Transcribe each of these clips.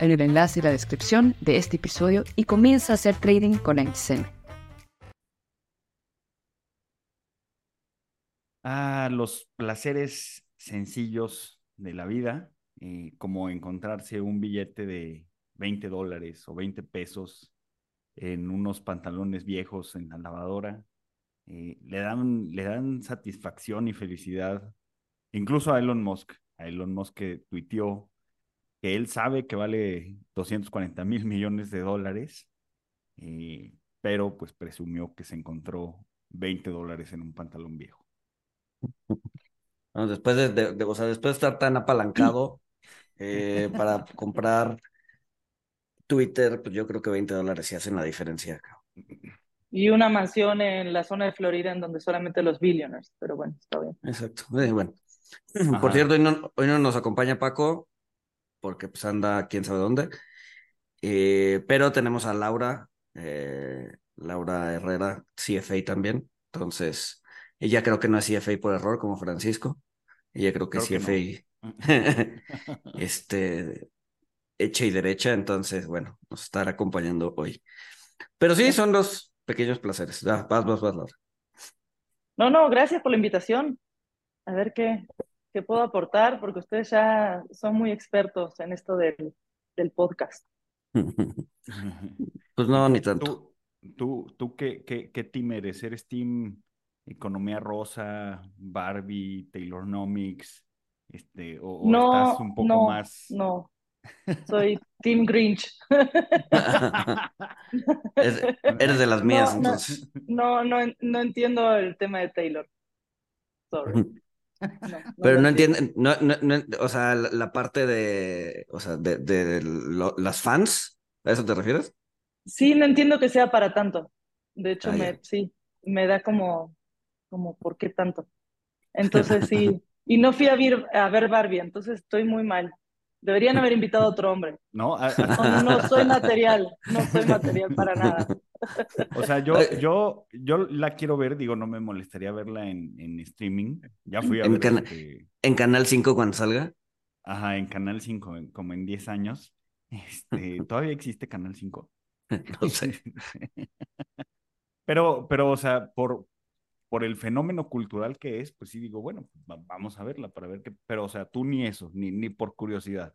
en el enlace y la descripción de este episodio y comienza a hacer trading con XM. Ah, los placeres sencillos de la vida, eh, como encontrarse un billete de 20 dólares o 20 pesos en unos pantalones viejos en la lavadora, eh, le, dan, le dan satisfacción y felicidad, incluso a Elon Musk. A Elon Musk que tuiteó que él sabe que vale 240 mil millones de dólares, eh, pero pues presumió que se encontró 20 dólares en un pantalón viejo. después de, o sea, después de estar tan apalancado eh, para comprar Twitter, pues yo creo que 20 dólares sí hacen la diferencia. Y una mansión en la zona de Florida en donde solamente los billionaires, pero bueno, está bien. Exacto. bueno. Por cierto, hoy no, hoy no nos acompaña Paco, porque pues anda quién sabe dónde. Eh, pero tenemos a Laura, eh, Laura Herrera, CFA también. Entonces, ella creo que no es CFA por error, como Francisco. Ella creo que es CFA este, hecha y derecha. Entonces, bueno, nos estará acompañando hoy. Pero sí, son los pequeños placeres. vas, vas, vas, Laura. No, no, gracias por la invitación. A ver qué, que puedo aportar, porque ustedes ya son muy expertos en esto del, del podcast. Pues no, ni tanto. ¿Tú, tú, tú qué, qué, qué team eres? ¿Eres team Economía Rosa, Barbie, Taylonomics? Este, o, no, estás un poco más. No, soy Team Grinch. eres, de las mías, entonces. No, no, no, entiendo el tema de Taylor. Sorry. Pero no entienden, no, no, o sea, la, parte de, o sea, de, de las fans, ¿a eso te refieres? Sí, no entiendo que sea para tanto. De hecho, ah, me, sí, me da como, como, ¿por qué tanto? Entonces sí, y no fui a ver, a ver Barbie, entonces estoy muy mal. Deberían haber invitado a otro hombre. No, no, no soy material, no soy material para nada. O sea, yo, yo, yo la quiero ver, digo, no me molestaría verla en, en streaming. Ya fui a en ver. Este ¿En Canal 5 cuando salga? Ajá, en Canal 5, como en 10 años. Este, ¿Todavía existe Canal 5? no sé. pero, pero, o sea, por, por el fenómeno cultural que es, pues sí digo, bueno, vamos a verla para ver qué. Pero, o sea, tú ni eso, ni, ni por curiosidad.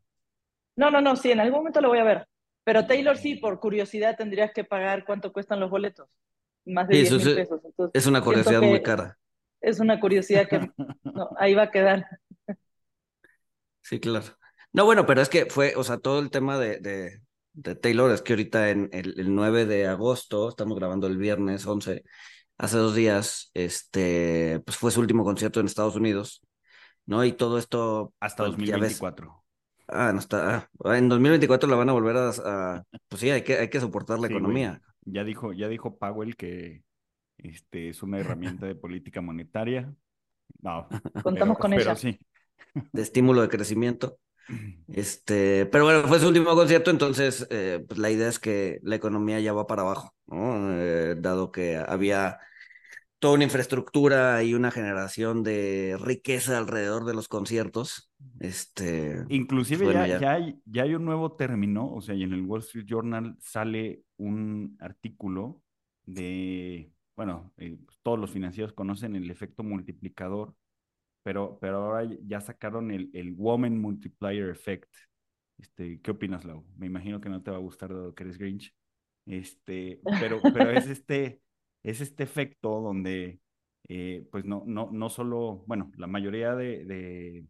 No, no, no, sí, en algún momento lo voy a ver. Pero Taylor sí, por curiosidad tendrías que pagar cuánto cuestan los boletos. Más de 10 mil pesos. es una curiosidad muy cara. Es una curiosidad que ahí va a quedar. Sí, claro. No, bueno, pero es que fue, o sea, todo el tema de, de, Taylor es que ahorita en el, el, 9 de agosto, estamos grabando el viernes 11, hace dos días, este, pues fue su último concierto en Estados Unidos, ¿no? Y todo esto... Hasta 2024. Ah, no está. Ah, en 2024 la van a volver a, pues sí, hay que, hay que soportar la economía. Ya dijo, ya dijo Powell que este es una herramienta de política monetaria. No. Contamos con ella. Sí. De estímulo de crecimiento. Este, pero bueno, fue su último concierto, entonces eh, pues la idea es que la economía ya va para abajo, ¿no? Eh, dado que había toda una infraestructura y una generación de riqueza alrededor de los conciertos. Este, Inclusive pues, ya, ya... hay, ya hay un nuevo término, o sea, y en el Wall Street Journal sale un artículo de, bueno, eh, pues, todos los financieros conocen el efecto multiplicador, pero, pero ahora ya sacaron el, el Woman Multiplier Effect. Este, ¿Qué opinas, Lau? Me imagino que no te va a gustar dado que eres Grinch. Este, pero, pero es este es este efecto donde eh, pues no, no, no solo, bueno, la mayoría de,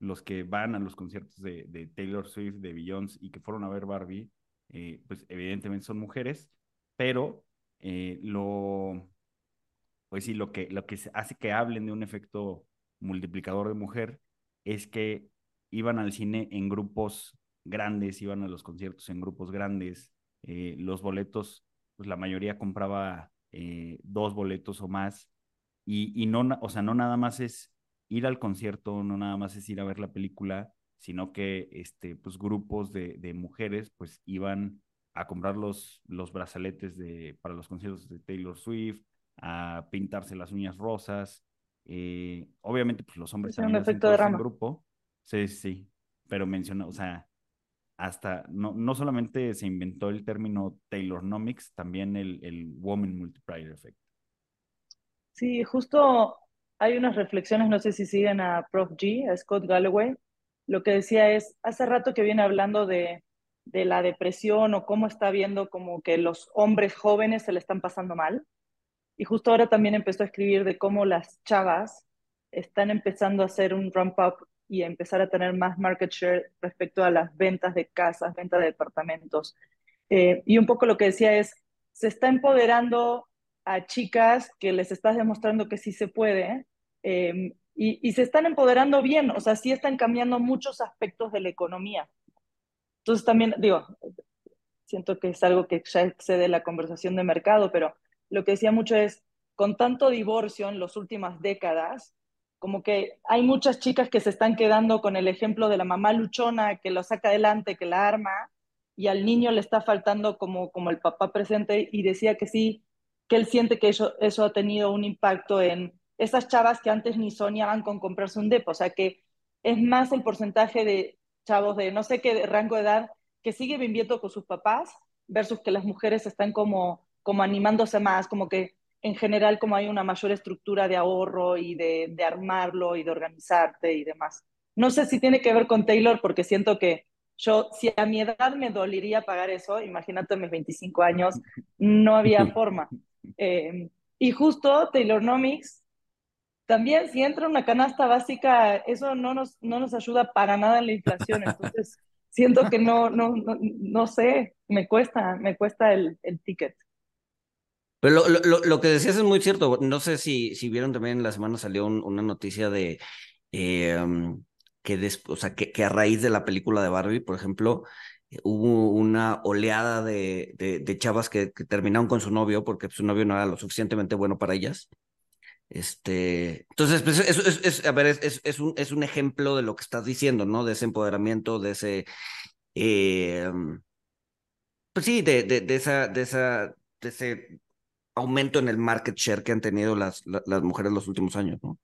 los que van a los conciertos de, Taylor Swift, de Beyoncé y que fueron a ver Barbie, eh, pues evidentemente son mujeres, pero eh, lo, pues sí, lo que, lo que hace que hablen de un efecto multiplicador de mujer es que iban al cine en grupos grandes, iban a los conciertos en grupos grandes, los boletos, pues la mayoría compraba dos boletos o más y, no, o sea, no nada más es ir al concierto, no nada más es ir a ver la película, sino que este, pues, grupos de, de mujeres pues iban a comprar los, los brazaletes de, para los conciertos de Taylor Swift, a pintarse las uñas rosas. Eh, obviamente, pues los hombres también un efecto de grupo. Sí, sí, pero menciona, o sea, hasta, no, no solamente se inventó el término Taylornomics, también el, el Woman Multiplier Effect. Sí, justo hay unas reflexiones, no sé si siguen a Prof. G, a Scott Galloway. Lo que decía es, hace rato que viene hablando de, de la depresión o cómo está viendo como que los hombres jóvenes se le están pasando mal. Y justo ahora también empezó a escribir de cómo las chavas están empezando a hacer un ramp up y a empezar a tener más market share respecto a las ventas de casas, ventas de departamentos. Eh, y un poco lo que decía es, se está empoderando a chicas que les estás demostrando que sí se puede em, y, se están empoderando bien, o sea, sí están cambiando muchos aspectos de la economía. Entonces también, digo, siento que es algo que ya excede la conversación de mercado, pero lo que decía mucho es, con tanto divorcio en las últimas décadas, como que hay muchas chicas que se están quedando con el ejemplo de la mamá luchona que lo saca adelante, que la arma, y al niño le está faltando como, como el papá presente, y decía que sí, que él siente que eso, eso ha tenido un impacto en esas chavas que antes ni soñaban con comprarse un depo, o sea que es más el porcentaje de chavos de no sé qué rango de edad que sigue viviendo con sus papás versus que las mujeres están como, como animándose más, como que en general como hay una mayor estructura de ahorro y de, de armarlo y de organizarte y demás. No sé si tiene que ver con Taylor porque siento que yo, si a mi edad me dolería pagar eso, imagínate mis 25 años, no había forma. Eh, y justo Taylornomics, también si entra una canasta básica, eso no nos, no nos ayuda para nada en la inflación. Entonces, siento que no, no, no, sé, me cuesta, me cuesta el, el ticket. Pero lo, lo, lo, que decías es muy cierto. No sé si, si vieron también en la semana salió una noticia de eh, um, que, o sea, que, que, a raíz de la película de Barbie, por ejemplo, hubo una oleada de, de, chavas que, terminaron con su novio porque su novio no era lo suficientemente bueno para ellas. Este, entonces, pues es, es, a ver, es, es, un, es un ejemplo de lo que estás diciendo, ¿no? De ese empoderamiento, de ese, eh, pues sí, de, de, de, esa, de, esa, de ese aumento en el market share que han tenido las, las, mujeres los últimos años, ¿no?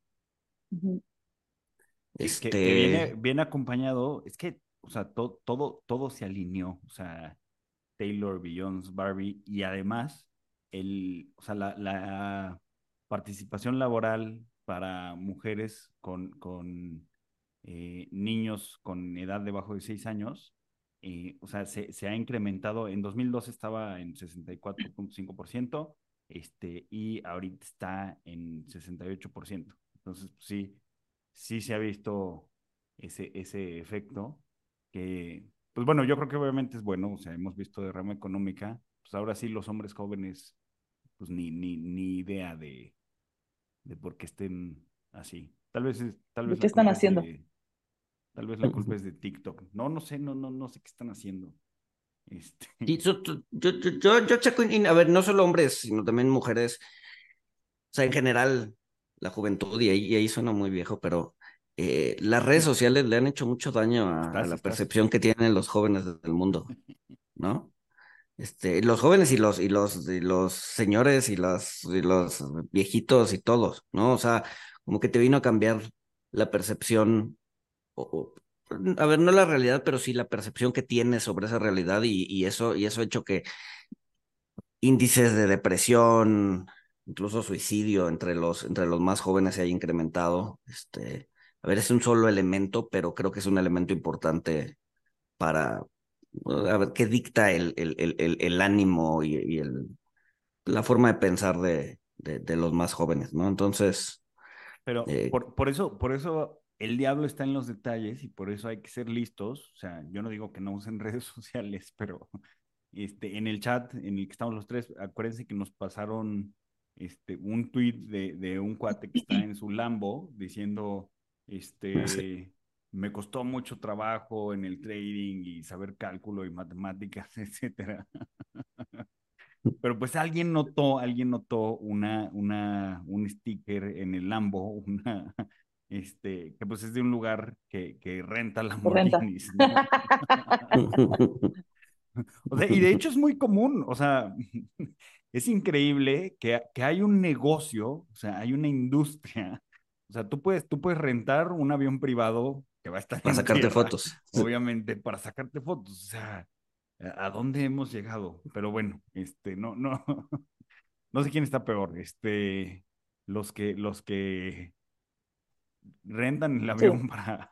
Este... Que, viene, viene acompañado, es que o sea, todo, todo se alineó, o sea, Taylor, Beyoncé, Barbie, y además, el, o sea, la, participación laboral para mujeres con, con eh, niños con edad debajo de 6 años, eh, o sea, se, se, ha incrementado, en 2012 estaba en 64.5%, este, y ahorita está en 68%. Entonces, pues sí, sí se ha visto ese, ese efecto que, pues bueno, yo creo que obviamente es bueno, o sea, hemos visto de rama económica, pues ahora sí los hombres jóvenes, pues ni, ni, ni idea de, de por qué estén así. Tal vez, tal vez. ¿Qué están haciendo? tal vez la culpa es de TikTok. No, no sé, no, no, no sé qué están haciendo. Este... yo, yo, yo, yo checo, a ver, no solo hombres, sino también mujeres. O sea, en general, la juventud, y ahí, y ahí suena muy viejo, pero eh, las redes sociales le han hecho mucho daño a, la percepción que tienen los jóvenes del mundo, ¿no? Este, los jóvenes y los, y los, los señores y los, y los viejitos y todos, ¿no? O sea, como que te vino a cambiar la percepción, o, a ver, no la realidad, pero sí la percepción que tienes sobre esa realidad y, y eso, y eso ha hecho que índices de depresión, incluso suicidio entre los, entre los más jóvenes se haya incrementado, este, a ver, es un solo elemento, pero creo que es un elemento importante para, a ver, qué dicta el, el, el, el ánimo y, el, la forma de pensar de, de, los más jóvenes, ¿no? Entonces. Pero eh, por, por, eso, por eso el diablo está en los detalles y por eso hay que ser listos. O sea, yo no digo que no usen redes sociales, pero este, en el chat en el que estamos los tres, acuérdense que nos pasaron este, un tweet de, de un cuate que está en su Lambo diciendo, este, me costó mucho trabajo en el trading y saber cálculo y matemáticas, etcétera. Pero pues alguien notó, alguien notó una, una, un sticker en el Lambo, una, este, que pues es de un lugar que, que renta Lamborghinis. o sea, y de hecho es muy común, o sea, es increíble que, que hay un negocio, o sea, hay una industria. O sea, tú puedes, tú puedes rentar un avión privado que va a estar. Para sacarte fotos. Obviamente, para sacarte fotos. O sea, ¿a dónde hemos llegado? Pero bueno, este, no, no, no sé quién está peor. Este, los que, los que rentan el avión para,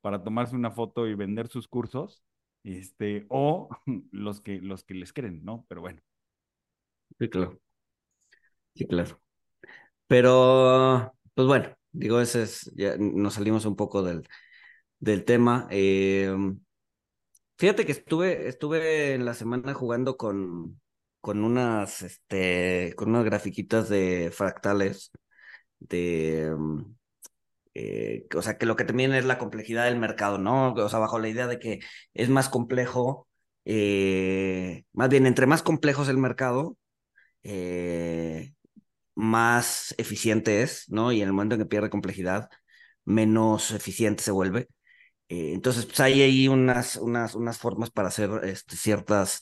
para tomarse una foto y vender sus cursos, este, o los que, los que les creen, ¿no? Pero bueno. Sí, claro. Sí, claro. Pero, pues bueno, digo, ese es, ya nos salimos un poco del, del tema. Em, fíjate que estuve, estuve en la semana jugando con, con unas, este, con unas grafiquitas de fractales, de, eh, o sea, que lo que también es la complejidad del mercado, ¿no? O sea, bajo la idea de que es más complejo, eh, más bien, entre más complejo es el mercado, eh, más eficiente es, ¿no? Y en el momento en que pierde complejidad, menos eficiente se vuelve. Eh, entonces, pues hay ahí unas, unas, unas formas para hacer este, ciertas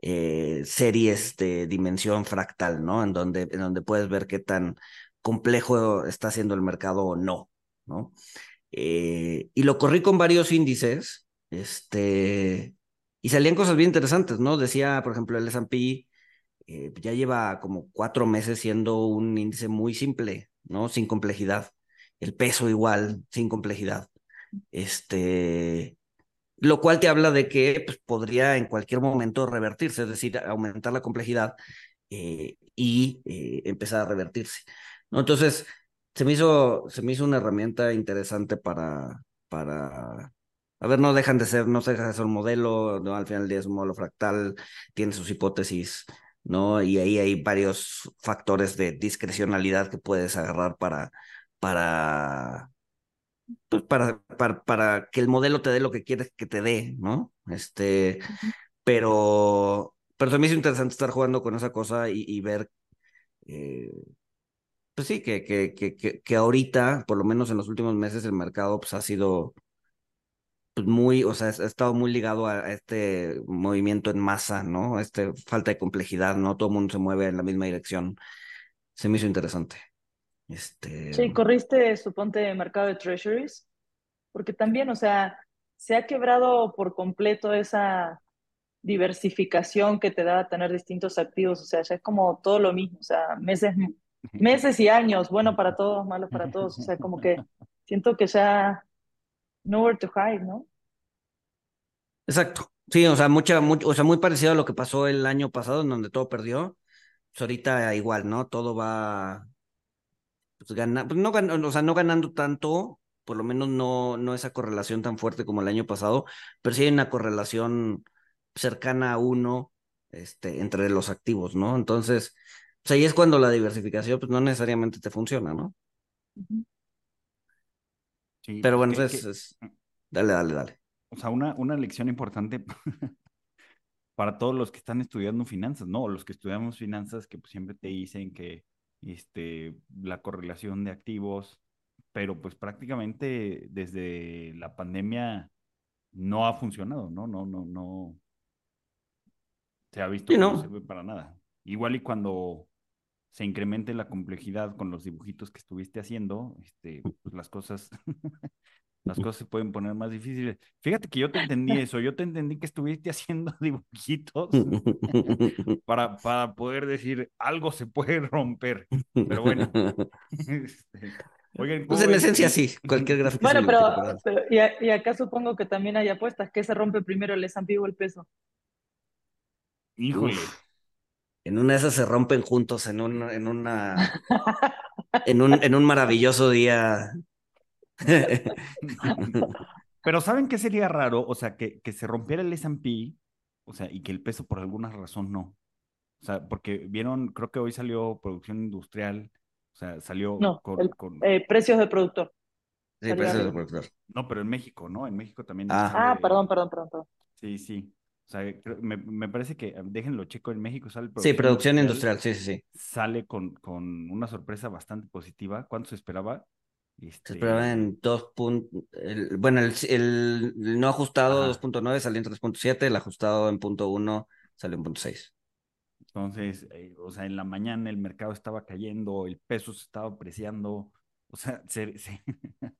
eh, series de dimensión fractal, ¿no? En donde, en donde puedes ver qué tan complejo está haciendo el mercado o no, ¿no? Eh, y lo corrí con varios índices, este, y salían cosas bien interesantes, ¿no? Decía, por ejemplo, el S&P ya lleva como cuatro meses siendo un índice muy simple, ¿no? Sin complejidad. El peso igual, sin complejidad. Este, lo cual te habla de que pues, podría en cualquier momento revertirse, es decir, aumentar la complejidad eh, y eh, empezar a revertirse. ¿no? Entonces, se me, hizo, se me hizo una herramienta interesante para, para, a ver, no dejan de ser, no se deja de un modelo, ¿no? al final es un modelo fractal, tiene sus hipótesis, ¿no? Y ahí hay varios factores de discrecionalidad que puedes agarrar para, para pues para, para, para, que el modelo te dé lo que quieres que te dé, ¿no? Este, pero, pero también es interesante estar jugando con esa cosa y, ver, eh, pues sí, que, que, que, que, ahorita, por lo menos en los últimos meses, el mercado pues ha sido pues muy, o sea, ha estado muy ligado a, este movimiento en masa, ¿no? Este falta de complejidad, ¿no? Todo el mundo se mueve en la misma dirección. Se me hizo interesante. Este... Sí, corriste, suponte, mercado de treasuries, porque también, o sea, se ha quebrado por completo esa diversificación que te da tener distintos activos, o sea, ya es como todo lo mismo, o sea, meses, meses y años, bueno para todos, malo para todos, o sea, como que siento que ya nowhere to hide, ¿no? Exacto. Sí, o sea, mucha, o sea, muy parecido a lo que pasó el año pasado, en donde todo perdió. Pues ahorita igual, ¿no? Todo va pues, gana, pues no, o sea, no ganando tanto, por lo menos no, no esa correlación tan fuerte como el año pasado, pero sí hay una correlación cercana a uno este, entre los activos, ¿no? Entonces, pues ahí es cuando la diversificación pues no necesariamente te funciona, ¿no? Sí, pero bueno, entonces, dale, dale, dale. O sea, una, una lección importante para todos los que están estudiando finanzas, ¿no? Los que estudiamos finanzas que pues, siempre te dicen que este, la correlación de activos, pero pues prácticamente desde la pandemia no ha funcionado, ¿no? No, no, no. Se ha visto que no. se ve para nada. Igual y cuando se incremente la complejidad con los dibujitos que estuviste haciendo, este, pues las cosas las cosas se pueden poner más difíciles. Fíjate que yo te entendí eso, yo te entendí que estuviste haciendo dibujitos para, para poder decir algo se puede romper, pero bueno. Este, oigan, pues en esencia sí, cualquier gráfico. Bueno, pero, y, acá supongo que también hay apuestas, ¿qué se rompe primero el S&P o el peso? Híjole. en una de esas se rompen juntos en un, en una, en un, en un maravilloso día. Pero ¿saben qué sería raro? O sea, que, que se rompiera el S&P, o sea, y que el peso por alguna razón no. O sea, porque vieron, creo que hoy salió producción industrial, o sea, salió con... Eh, precios de productor. Sí, precios de productor. No, pero en México, ¿no? En México también. Ah, ah perdón, perdón, perdón, Sí, sí. O sea, me, me, parece que, déjenlo checo, en México sale producción Sí, producción industrial, sí, sí, sí. Sale con, con una sorpresa bastante positiva. ¿Cuánto se esperaba? Este... Se esperaba en 2. bueno, el, el, no ajustado 2.9 salió en 3.7, el ajustado en punto .1 salió en punto .6. Entonces, eh, o sea, en la mañana el mercado estaba cayendo, el peso se estaba apreciando, o sea,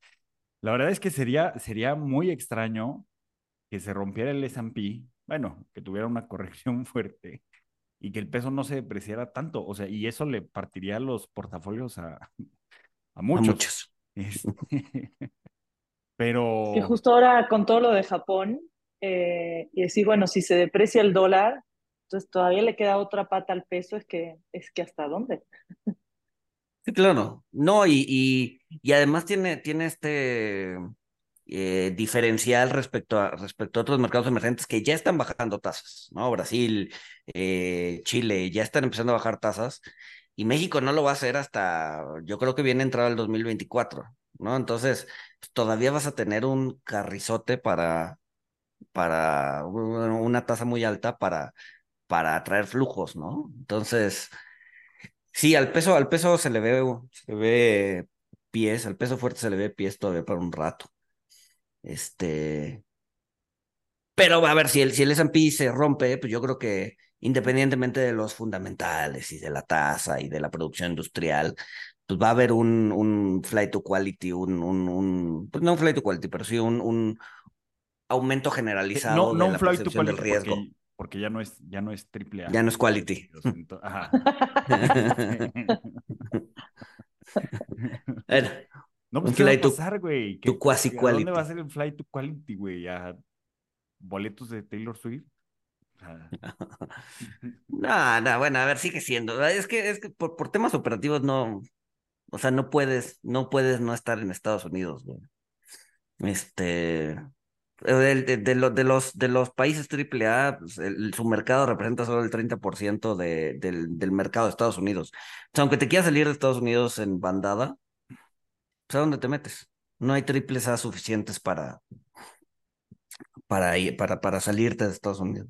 la verdad es que sería, sería muy extraño que se rompiera el S&P, bueno, que tuviera una corrección fuerte y que el peso no se depreciara tanto, o sea, y eso le partiría los portafolios a, a muchos. A muchos. Este, pero... Que justo ahora con todo lo de Japón, eh, y decir, bueno, si se deprecia el dólar, entonces todavía le queda otra pata al peso, es que, es que hasta dónde. Sí, claro. No, y, y, además tiene, tiene este eh, diferencial respecto a, respecto a otros mercados emergentes que ya están bajando tasas, ¿no? Brasil, eh, Chile, ya están empezando a bajar tasas, y México no lo va a hacer hasta, yo creo que viene entrado el 2024, ¿no? Entonces, pues, todavía vas a tener un carrizote para, para una tasa muy alta para para atraer flujos, ¿no? Entonces, sí, al peso, al peso se le ve, se ve pies, al peso fuerte se le ve pies todavía para un rato. Este, pero a ver, si el, si el S&P se rompe, pues yo creo que independientemente de los fundamentales y de la tasa y de la producción industrial, pues va a haber un, un flight to quality, un, un, un pues no un flight to quality, pero sí un, un aumento generalizado de la percepción del riesgo porque ya no es, ya no es triple A. Ya no es quality. Ajá. no, pues, ¿qué va a pasar, güey? Tu quasi quality. ¿Dónde va a ser el flight to quality, güey? ¿A boletos de Taylor Swift? no, no, bueno, a ver, sigue siendo. Es que, es que por, por temas operativos no, o sea, no puedes, no puedes no estar en Estados Unidos, güey. Este, de, de, de, los, de los países AAA, pues, su mercado representa solo el 30% de, del, del mercado de Estados Unidos. O aunque te quieras salir de Estados Unidos en bandada, pues ¿a dónde te metes? No hay triples A suficientes para, para, para, para salirte de Estados Unidos.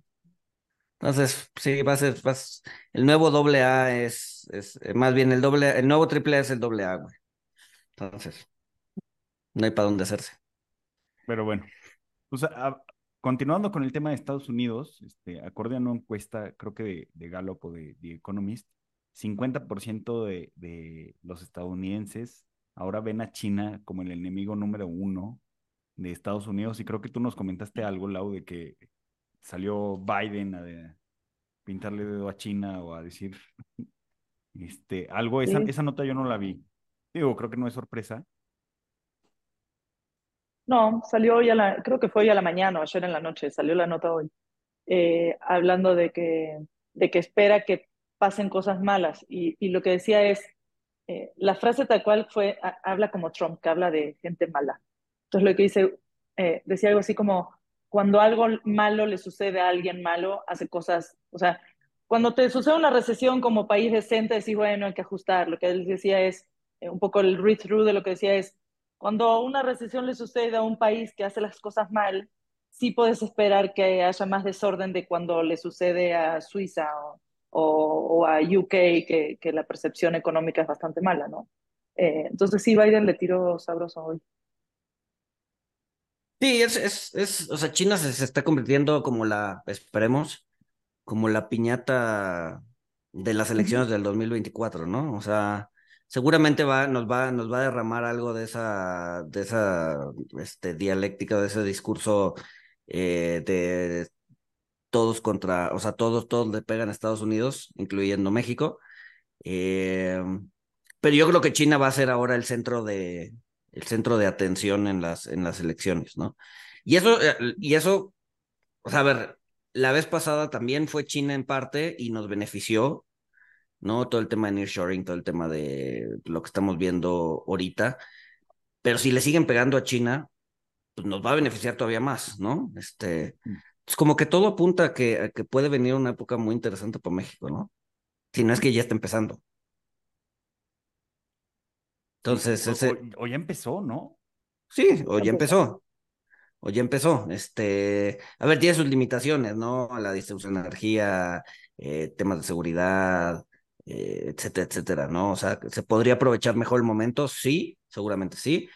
Entonces, sí, va a ser, el nuevo doble A es, eh, más bien el doble, el nuevo triple A es el doble A, güey. Entonces, no hay para dónde hacerse. Pero bueno, pues, continuando con el tema de Estados Unidos, este, acorde a una encuesta, creo que de, de Gallup o de The Economist, 50% de, de los estadounidenses ahora ven a China como el enemigo número uno de Estados Unidos. Y creo que tú nos comentaste algo, Lau, de que salió Biden a pintarle dedo a China o a decir este, algo. Esa, esa nota yo no la vi. Digo, creo que no es sorpresa, no, salió hoy a la, creo que fue hoy a la mañana o ayer en la noche, salió la nota hoy, eh, hablando de que, de que espera que pasen cosas malas. Y, y lo que decía es, eh, la frase tal cual fue, habla como Trump, que habla de gente mala. Entonces lo que dice, eh, decía algo así como, cuando algo malo le sucede a alguien malo, hace cosas, o sea, cuando te sucede una recesión como país decente, decís, bueno, hay que ajustar. Lo que él decía es, un poco el read-through de lo que decía es, cuando una recesión le sucede a un país que hace las cosas mal, sí puedes esperar que haya más desorden de cuando le sucede a Suiza o, a UK, que, que, la percepción económica es bastante mala, ¿no? Eh, entonces sí, Biden le tiró sabroso hoy. Sí, es, es, es o sea, China se, se, está convirtiendo como la, esperemos, como la piñata de las elecciones del 2024, ¿no? O sea, seguramente va, nos, va, nos va a derramar algo de esa, de esa este, dialéctica, de ese discurso eh, de todos contra, o sea, todos, todos le pegan a Estados Unidos, incluyendo México. Eh, pero yo creo que China va a ser ahora el centro de, el centro de atención en las, en las elecciones, ¿no? Y eso, eh, y eso, o sea, a ver, la vez pasada también fue China en parte y nos benefició ¿no? Todo el tema de nearshoring, todo el tema de lo que estamos viendo ahorita. Pero si le siguen pegando a China, pues nos va a beneficiar todavía más, ¿no? Este, mm. es como que todo apunta a que, que puede venir una época muy interesante para México, ¿no? Si no es que ya está empezando. Entonces, ese... o, ya empezó, ¿no? Sí, o ya empezó. O ya empezó. Este, a ver, tiene sus limitaciones, ¿no? La distribución de energía, eh, temas de seguridad, eh, etcétera, etcétera, ¿no? O sea, ¿se podría aprovechar mejor el momento? Sí, seguramente sí,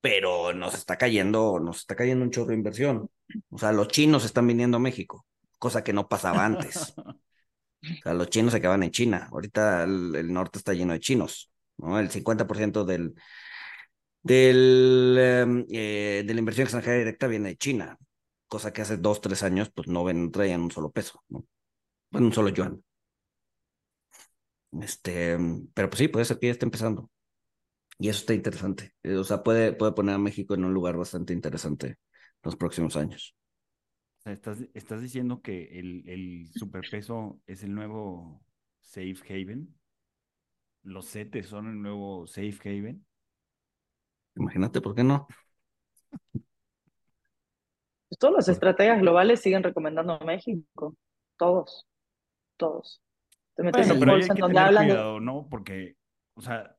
pero nos está cayendo, nos está cayendo un chorro de inversión. O sea, los chinos están viniendo a México, cosa que no pasaba antes. O sea, los chinos se quedaban en China. Ahorita el, norte está lleno de chinos, ¿no? El 50% del, del, em, eh, de la inversión extranjera directa viene de China, cosa que hace dos, tres años, pues no, ven, traían un solo peso, ¿no? Bueno, un solo yuan. Este, pero pues sí, puede ser que ya esté empezando. Y eso está interesante. Eh, o sea, puede, puede poner a México en un lugar bastante interesante los próximos años. Estás, estás diciendo que el, el superpeso es el nuevo safe haven. Los CETES son el nuevo safe haven. Imagínate, ¿por qué no? Pues todas las estrategias globales siguen recomendando a México. Todos. Todos. Te metes en bolsa en donde hablan cuidado, ¿no? Porque, o sea,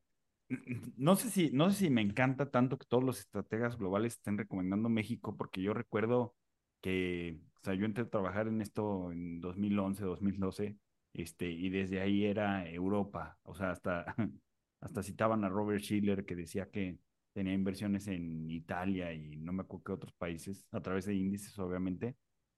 no sé si, no sé si me encanta tanto que todos los estrategas globales estén recomendando México, porque yo recuerdo que, o sea, yo entré a trabajar en esto en 2011, 2012, este, y desde ahí era Europa, o sea, hasta, hasta citaban a Robert Schiller que decía que tenía inversiones en Italia y no me acuerdo qué otros países, a través de índices, obviamente,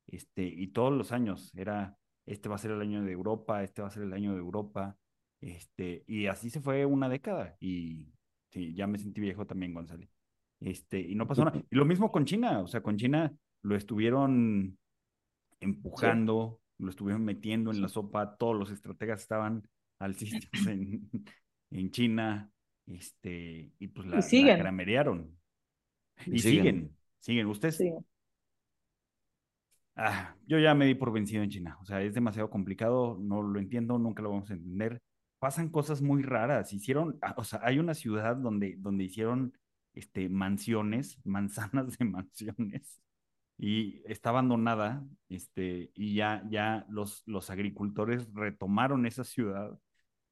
este, y todos los años era, este va a ser el año de Europa, este va a ser el año de Europa, este, y así se fue una década y sí, ya me sentí viejo también, González. Este, y no pasó nada. Y lo mismo con China, o sea, con China lo estuvieron empujando, lo estuvieron metiendo en la sopa, todos los estrategas estaban al sitio en, en China, este, y pues la, y siguen. Y, siguen. siguen, ¿Ustedes? Sí. Ah, yo ya me di por vencido en China. O sea, es demasiado complicado, no lo entiendo, nunca lo vamos a entender. Pasan cosas muy raras. Hicieron, ah, o sea, hay una ciudad donde, donde hicieron este, mansiones, manzanas de mansiones, y está abandonada, este, y ya, ya los, los agricultores retomaron esa ciudad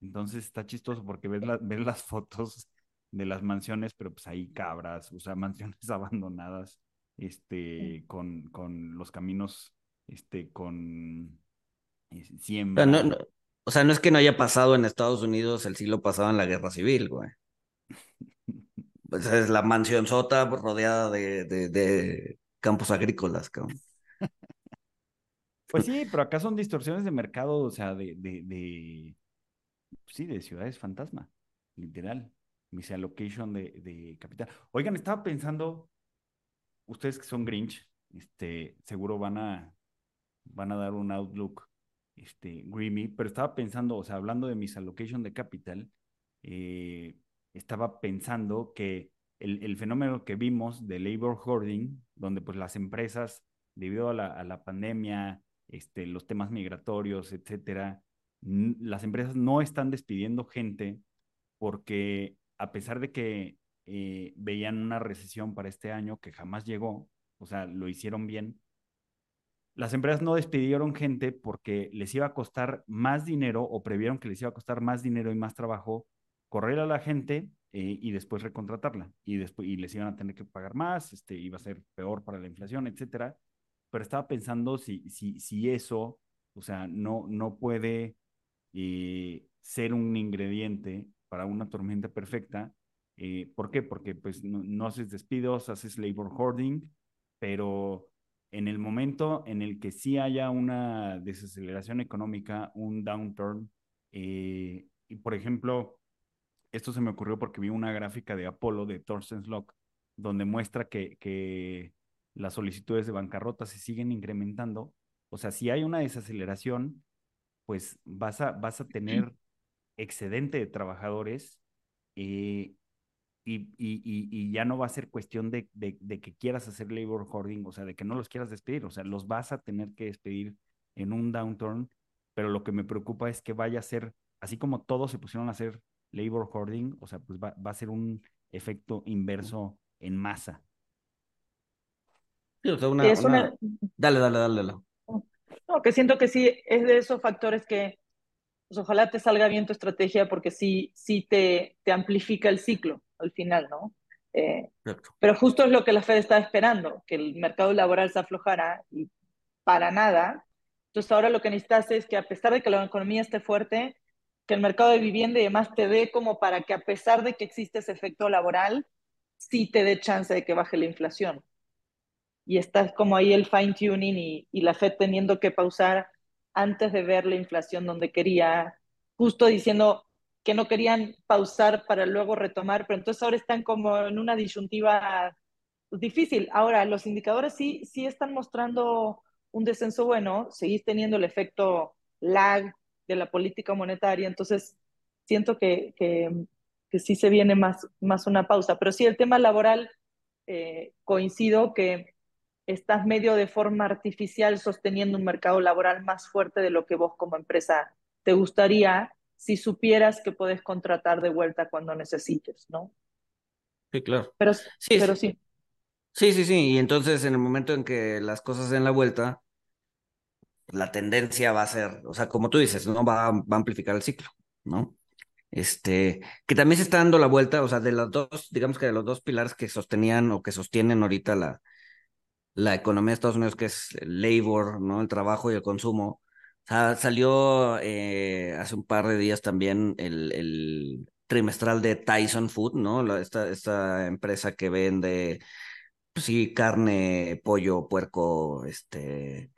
entonces está chistoso porque ves, ves las fotos de las mansiones, pero pues ahí cabras, o sea, mansiones abandonadas, este, con, con los caminos, este, con eh, siembra. o sea, no es que no haya pasado en Estados Unidos el siglo pasado en la guerra civil, güey. Pues es la mansión sota rodeada de, de, campos agrícolas, cabrón. Pues sí, pero acá son distorsiones de mercado, o sea, de, de, sí, de ciudades fantasma, literal. Misallocation de, de capital. Oigan, estaba pensando, ustedes que son Grinch, este, seguro van a, van a dar un outlook este, Greamy, pero estaba pensando, o sea, hablando de misallocation de capital, eh, estaba pensando que el, fenómeno que vimos de labor hoarding, donde pues las empresas, debido a la, a la pandemia, este, los temas migratorios, etcétera, las empresas no están despidiendo gente porque a pesar de que eh, veían una recesión para este año que jamás llegó, o sea, lo hicieron bien, las empresas no despidieron gente porque les iba a costar más dinero o previeron que les iba a costar más dinero y más trabajo correr a la gente eh, y después recontratarla y después y les iban a tener que pagar más, este iba a ser peor para la inflación, etcétera. Pero estaba pensando si si si eso, o sea, no no puede y ser un ingrediente para una tormenta perfecta. Eh, ¿Por qué? Porque pues no, haces despidos, haces labor hoarding, pero en el momento en el que sí haya una desaceleración económica, un downturn, eh, y por ejemplo, esto se me ocurrió porque vi una gráfica de Apolo de Thorsten Slock, donde muestra que, que las solicitudes de bancarrota se siguen incrementando. O sea, si hay una desaceleración, pues vas a, vas a tener excedente de trabajadores eh, y, y, ya no va a ser cuestión de, de, que quieras hacer labor hoarding, o sea, de que no los quieras despedir, o sea, los vas a tener que despedir en un downturn, pero lo que me preocupa es que vaya a ser así como todos se pusieron a hacer labor hoarding, o sea, pues va, va a ser un efecto inverso en masa. Dale, dale, dale, dale. No, que siento que sí es de esos factores que pues ojalá te salga bien tu estrategia porque sí, sí te, te amplifica el ciclo al final, ¿no? Eh, pero justo es lo que la Fed está esperando, que el mercado laboral se aflojara y para nada. Entonces ahora lo que necesitas es que a pesar de que la economía esté fuerte, que el mercado de vivienda y demás te dé como para que a pesar de que existe ese efecto laboral, sí te dé chance de que baje la inflación. Y está como ahí el fine tuning y, y la Fed teniendo que pausar antes de ver la inflación donde quería, justo diciendo que no querían pausar para luego retomar, pero entonces ahora están como en una disyuntiva difícil. Ahora, los indicadores sí, sí están mostrando un descenso bueno, seguís teniendo el efecto lag de la política monetaria, entonces siento que, que, que sí se viene más, más una pausa. Pero sí, el tema laboral, eh, coincido que estás medio de forma artificial sosteniendo un mercado laboral más fuerte de lo que vos como empresa te gustaría si supieras que puedes contratar de vuelta cuando necesites, ¿no? Sí, claro. Pero sí. Pero sí. Sí, sí, sí. Y entonces en el momento en que las cosas den la vuelta, la tendencia va a ser, o sea, como tú dices, ¿no? Va, va a amplificar el ciclo, ¿no? Este, que también se está dando la vuelta, o sea, de los dos, digamos que de los dos pilares que sostenían o que sostienen ahorita la, la economía de Estados Unidos, que es el labor, ¿no? El trabajo y el consumo. salió eh, hace un par de días también el, el trimestral de Tyson Food, ¿no? esta, esta empresa que vende, pues sí, carne, pollo, puerco, este,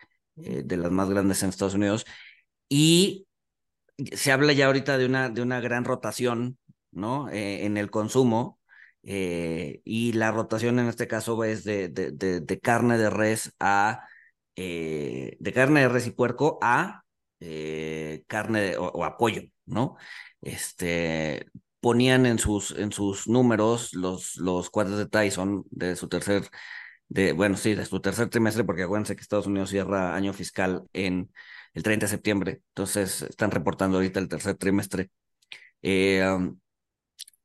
eh, de las más grandes en Estados Unidos. Y se habla ya ahorita de una, de una gran rotación, ¿no? Eh, en el consumo eh, y la rotación en este caso es de, de, de, carne de res a, de carne de res y puerco a carne o, o, a ¿no? Este, ponían en sus, en sus números los, los cuadros de Tyson de su tercer, de, bueno, sí, de su tercer trimestre, porque acuérdense que Estados Unidos cierra año fiscal en el 30 de septiembre, entonces están reportando ahorita el tercer trimestre. Eh,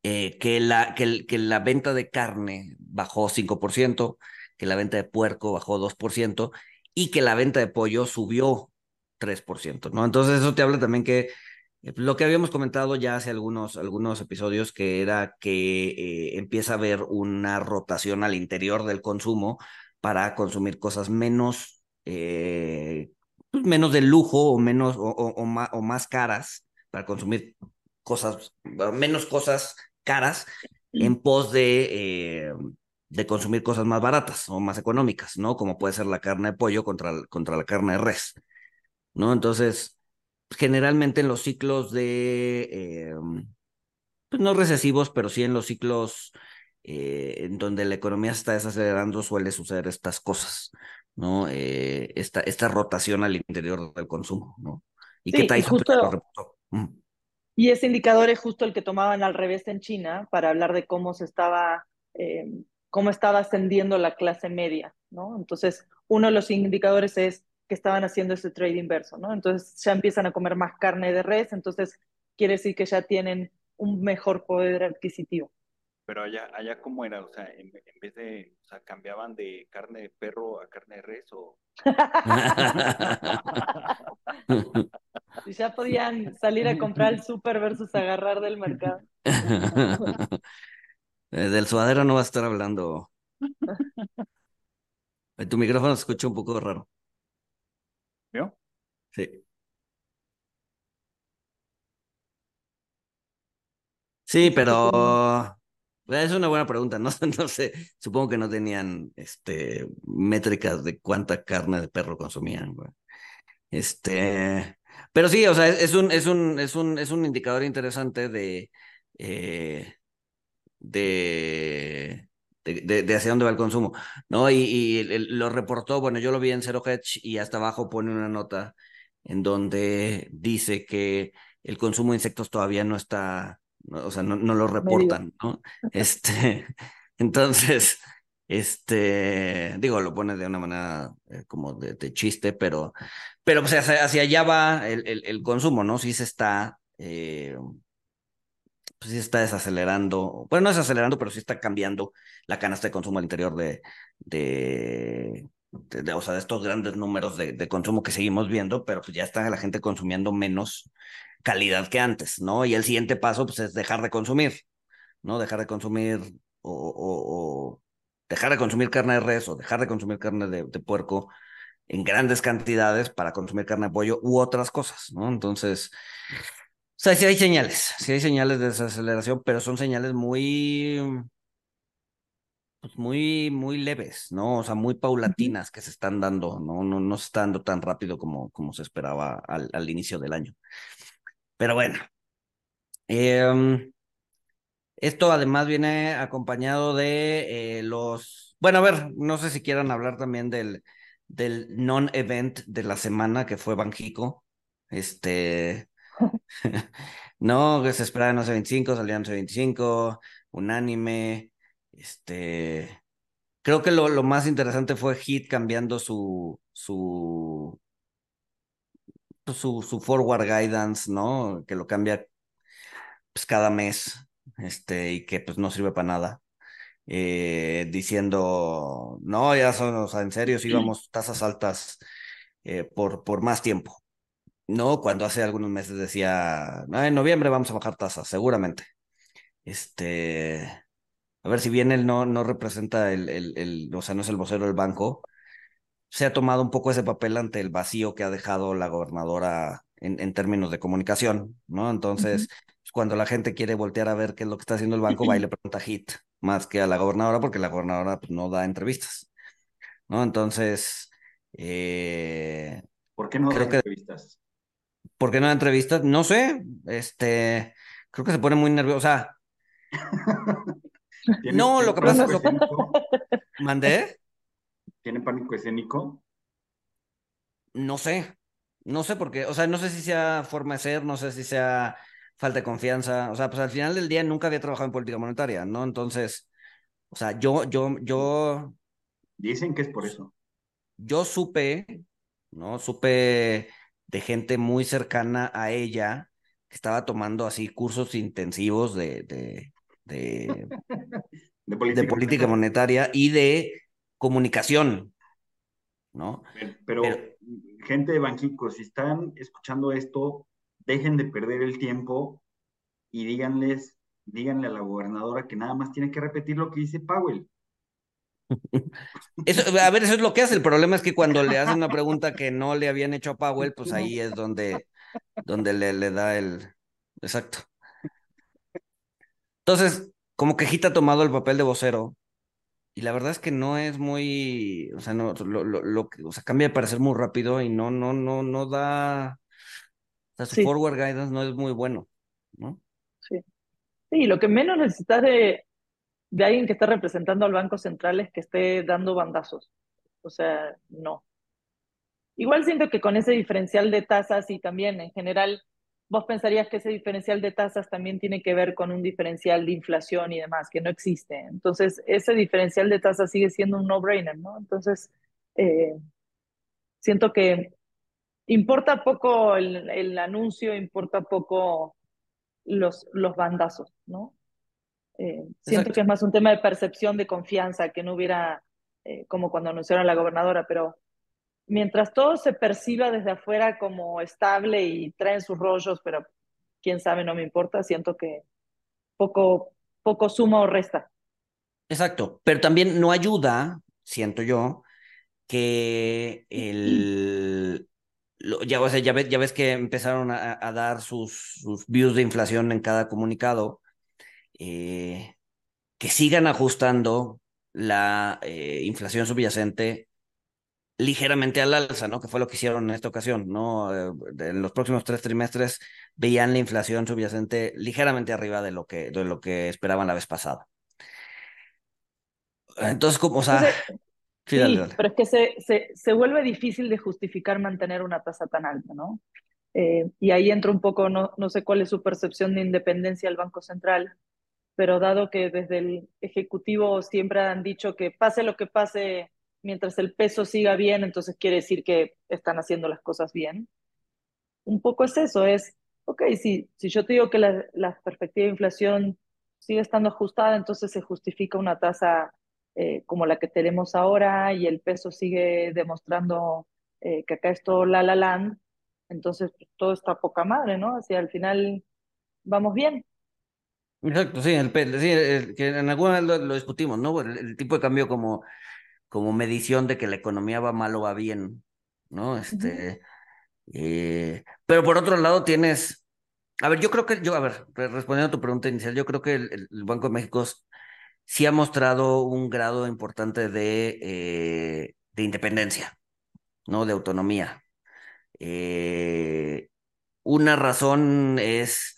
eh, que, la, que, la venta de carne bajó 5%, que la venta de puerco bajó 2% y que la venta de pollo subió 3%, ¿no? Entonces eso te habla también que lo que habíamos comentado ya hace algunos, algunos episodios, que era que eh, empieza a haber una rotación al interior del consumo para consumir cosas menos, eh, pues menos de lujo o, menos, o, o, o, más, o más caras, para consumir cosas, menos cosas caras en pos de, eh, de consumir cosas más baratas o más económicas, ¿no? Como puede ser la carne de pollo contra, contra la carne de res, ¿no? Entonces, generalmente en los ciclos de, eh, pues no recesivos, pero sí en los ciclos eh, en donde la economía se está desacelerando, suele suceder estas cosas, ¿no? Eh, esta, esta rotación al interior del consumo, ¿no? Y sí, que justo... lo y ese indicador es justo el que tomaban al revés en China para hablar de cómo se estaba, eh, cómo estaba ascendiendo la clase media, ¿no? Entonces, uno de los indicadores es que estaban haciendo ese trade inverso, ¿no? Entonces ya empiezan a comer más carne de res, entonces quiere decir que ya tienen un mejor poder adquisitivo. Pero allá, allá cómo era, o sea, en, en vez de, o sea, cambiaban de carne de perro a carne de res o... Y ya podían salir a comprar el súper versus agarrar del mercado. Eh, del suadero no va a estar hablando. Eh, tu micrófono se escucha un poco raro. ¿Vio? Sí. Sí, pero es una buena pregunta. No, no sé, supongo que no tenían este, métricas de cuánta carne de perro consumían. Este, pero sí, o sea, es un, es un, es un, es un indicador interesante de, eh, de, de, de, hacia dónde va el consumo, ¿no? Y, y lo reportó, bueno, yo lo vi en Zero Hedge y hasta abajo pone una nota en donde dice que el consumo de insectos todavía no está, o sea, no, no lo reportan, ¿no? Este, entonces, este, digo, lo pone de una manera eh, como de, de, chiste, pero, pero pues hacia, hacia allá va el, el, el, consumo, ¿no? Sí se está eh, pues sí está desacelerando, bueno, no desacelerando, pero sí está cambiando la canasta de consumo al interior de, de, o sea, de estos grandes números de, de, consumo que seguimos viendo, pero pues ya está la gente consumiendo menos calidad que antes, ¿no? Y el siguiente paso, pues es dejar de consumir, ¿no? Dejar de consumir o, o, dejar de consumir carne de res o dejar de consumir carne de, de puerco en grandes cantidades para consumir carne de pollo u otras cosas, ¿no? Entonces, o sea, sí hay señales, sí hay señales de desaceleración, pero son señales muy, pues muy, muy leves, ¿no? O sea, muy paulatinas que se están dando, ¿no? No, no se está dando tan rápido como, como se esperaba al, al inicio del año. Pero bueno. Em, esto además viene acompañado de eh, los. Bueno, a ver, no sé si quieran hablar también del, del non-event de la semana que fue Banjico. Este. no, que se esperaba en 25 salían 25 unánime. Este. Creo que lo, lo más interesante fue Hit cambiando su. su. Pues, su, su forward guidance, ¿no? Que lo cambia pues, cada mes. Este, y que pues no sirve para nada. Eh, diciendo, no, ya son, o sea, en serio, si íbamos tasas altas eh, por, por más tiempo. No, cuando hace algunos meses decía, en noviembre vamos a bajar tasas, seguramente. Este, a ver, si bien él no, no representa el, el, el, o sea, no es el vocero del banco, se ha tomado un poco ese papel ante el vacío que ha dejado la gobernadora en, en términos de comunicación, ¿no? Entonces, cuando la gente quiere voltear a ver qué es lo que está haciendo el banco, va y le pregunta a Hit, más que a la gobernadora, porque la gobernadora pues, no da entrevistas, ¿no? Entonces, eh, ¿por qué no da entrevistas? ¿Por qué no da entrevistas? No sé, este, creo que se pone muy nervioso, o sea, no, lo que pasa es que... ¿Mandé? ¿Tiene pánico escénico? No sé, no sé por qué, o sea, no sé si sea forma de ser, no sé si sea falta de confianza, o sea, pues al final del día nunca había trabajado en política monetaria, ¿no? Entonces, o sea, yo, yo, yo... Dicen que es por eso. Yo supe, ¿no? Supe de gente muy cercana a ella que estaba tomando así cursos intensivos de, de, de, de, política, de política, monetaria y de comunicación, ¿no? Pero, pero, gente de Banquico, si están escuchando esto, dejen de perder el tiempo y díganles, díganle a la gobernadora que nada más tiene que repetir lo que dice Powell. Eso, a ver, eso es lo que hace. El problema es que cuando le hacen una pregunta que no le habían hecho a Powell, pues ahí es donde, donde le, le da el. Exacto. Entonces, como que Gita ha tomado el papel de vocero. Y la verdad es que no es muy. O sea, no, lo, lo, lo, o sea, cambia de parecer muy rápido y no, no, no, no da o sea, su forward guidance no es muy bueno, ¿no? Sí. Sí, lo que menos necesitas de, de alguien que esté representando al Banco Central es que esté dando bandazos. O sea, no. Igual siento que con ese diferencial de tasas y también en general, vos pensarías que ese diferencial de tasas también tiene que ver con un diferencial de inflación y demás, que no existe. Entonces, ese diferencial de tasas sigue siendo un no-brainer, ¿no? Entonces, eh, siento que importa poco el, el, anuncio, importa poco los, los bandazos, ¿no? Eh, siento que es más un tema de percepción, de confianza, que no hubiera, eh, como cuando anunciaron a la gobernadora, pero mientras todo se perciba desde afuera como estable y traen sus rollos, pero quién sabe, no me importa, siento que poco, poco suma o resta. Exacto, pero también no ayuda, siento yo, que el, ya, o sea, ya, ves, ya ves que empezaron a, a dar sus, sus, views de inflación en cada comunicado, eh, que sigan ajustando la eh, inflación subyacente ligeramente al alza, ¿no? Que fue lo que hicieron en esta ocasión, ¿no? Eh, en los próximos tres trimestres veían la inflación subyacente ligeramente arriba de lo que, de lo que esperaban la vez pasada. Entonces, como, o sea, Sí, pero es que se, se, se, vuelve difícil de justificar mantener una tasa tan alta, ¿no? Eh, y ahí entra un poco, no, no sé cuál es su percepción de independencia del Banco Central, pero dado que desde el Ejecutivo siempre han dicho que pase lo que pase, mientras el peso siga bien, entonces quiere decir que están haciendo las cosas bien. Un poco es eso, es ok, si, si yo te digo que la, la perspectiva de inflación sigue estando ajustada, entonces se justifica una tasa eh, como la que tenemos ahora y el peso sigue demostrando eh, que acá es todo la la land, entonces todo está poca madre, ¿no? Así al final vamos bien. Exacto, sí, el, sí que en alguna vez lo, discutimos, ¿no? El, tipo de cambio como, como medición de que la economía va mal o va bien, ¿no? Este, eh, pero por otro lado tienes, a ver, yo creo que, yo, a ver, respondiendo a tu pregunta inicial, yo creo que el, Banco de México sí ha mostrado un grado importante de, eh, de independencia, ¿no? De autonomía. Eh, una razón es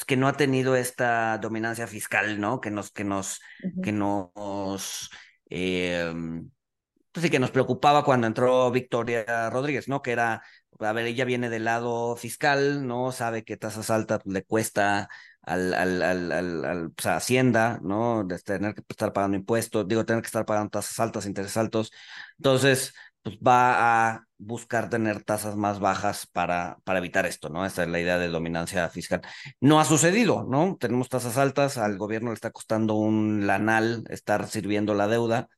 pues, que no ha tenido esta dominancia fiscal, ¿no? Que nos, que nos, que nos, eh, pues sí, que nos preocupaba cuando entró Victoria Rodríguez, ¿no? Que era, a ver, ella viene del lado fiscal, ¿no? Sabe que tasas altas le cuesta al, al, al, al, pues, a Hacienda, ¿no? De tener que estar pagando impuestos, digo, tener que estar pagando tasas altas, intereses altos. Entonces, pues va a buscar tener tasas más bajas para, para evitar esto, ¿no? Esta es la idea de dominancia fiscal. No ha sucedido, ¿no? Tenemos tasas altas, al gobierno le está costando un lanal estar sirviendo la deuda.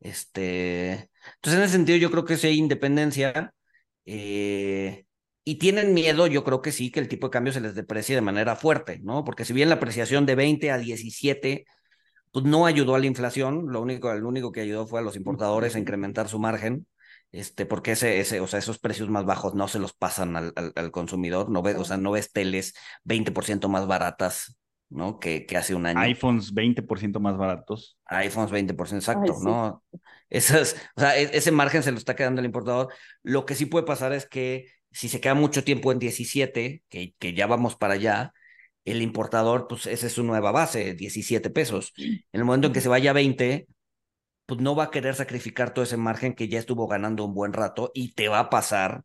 Este, entonces, en ese sentido, yo creo que sí hay independencia. Eh, y tienen miedo, yo creo que sí, que el tipo de cambio se les deprecie de manera fuerte, ¿no? Porque si bien la apreciación de 20 a 17 pues no ayudó a la inflación, lo único, lo único que ayudó fue a los importadores a incrementar su margen, este, porque ese, ese, o sea, esos precios más bajos no se los pasan al, al, consumidor, no ves, o sea, no ves teles 20% más baratas, ¿no? Que, que hace un año. iPhones 20% más baratos. iPhones 20%, exacto, ¿no? Esas, o sea, e, ese margen se lo está quedando el importador. Lo que sí puede pasar es que si se queda mucho tiempo en 17, que, que ya vamos para allá, el importador, pues esa es su nueva base, 17 pesos. En el momento en que se vaya a 20, pues no va a querer sacrificar todo ese margen que ya estuvo ganando un buen rato y te va a pasar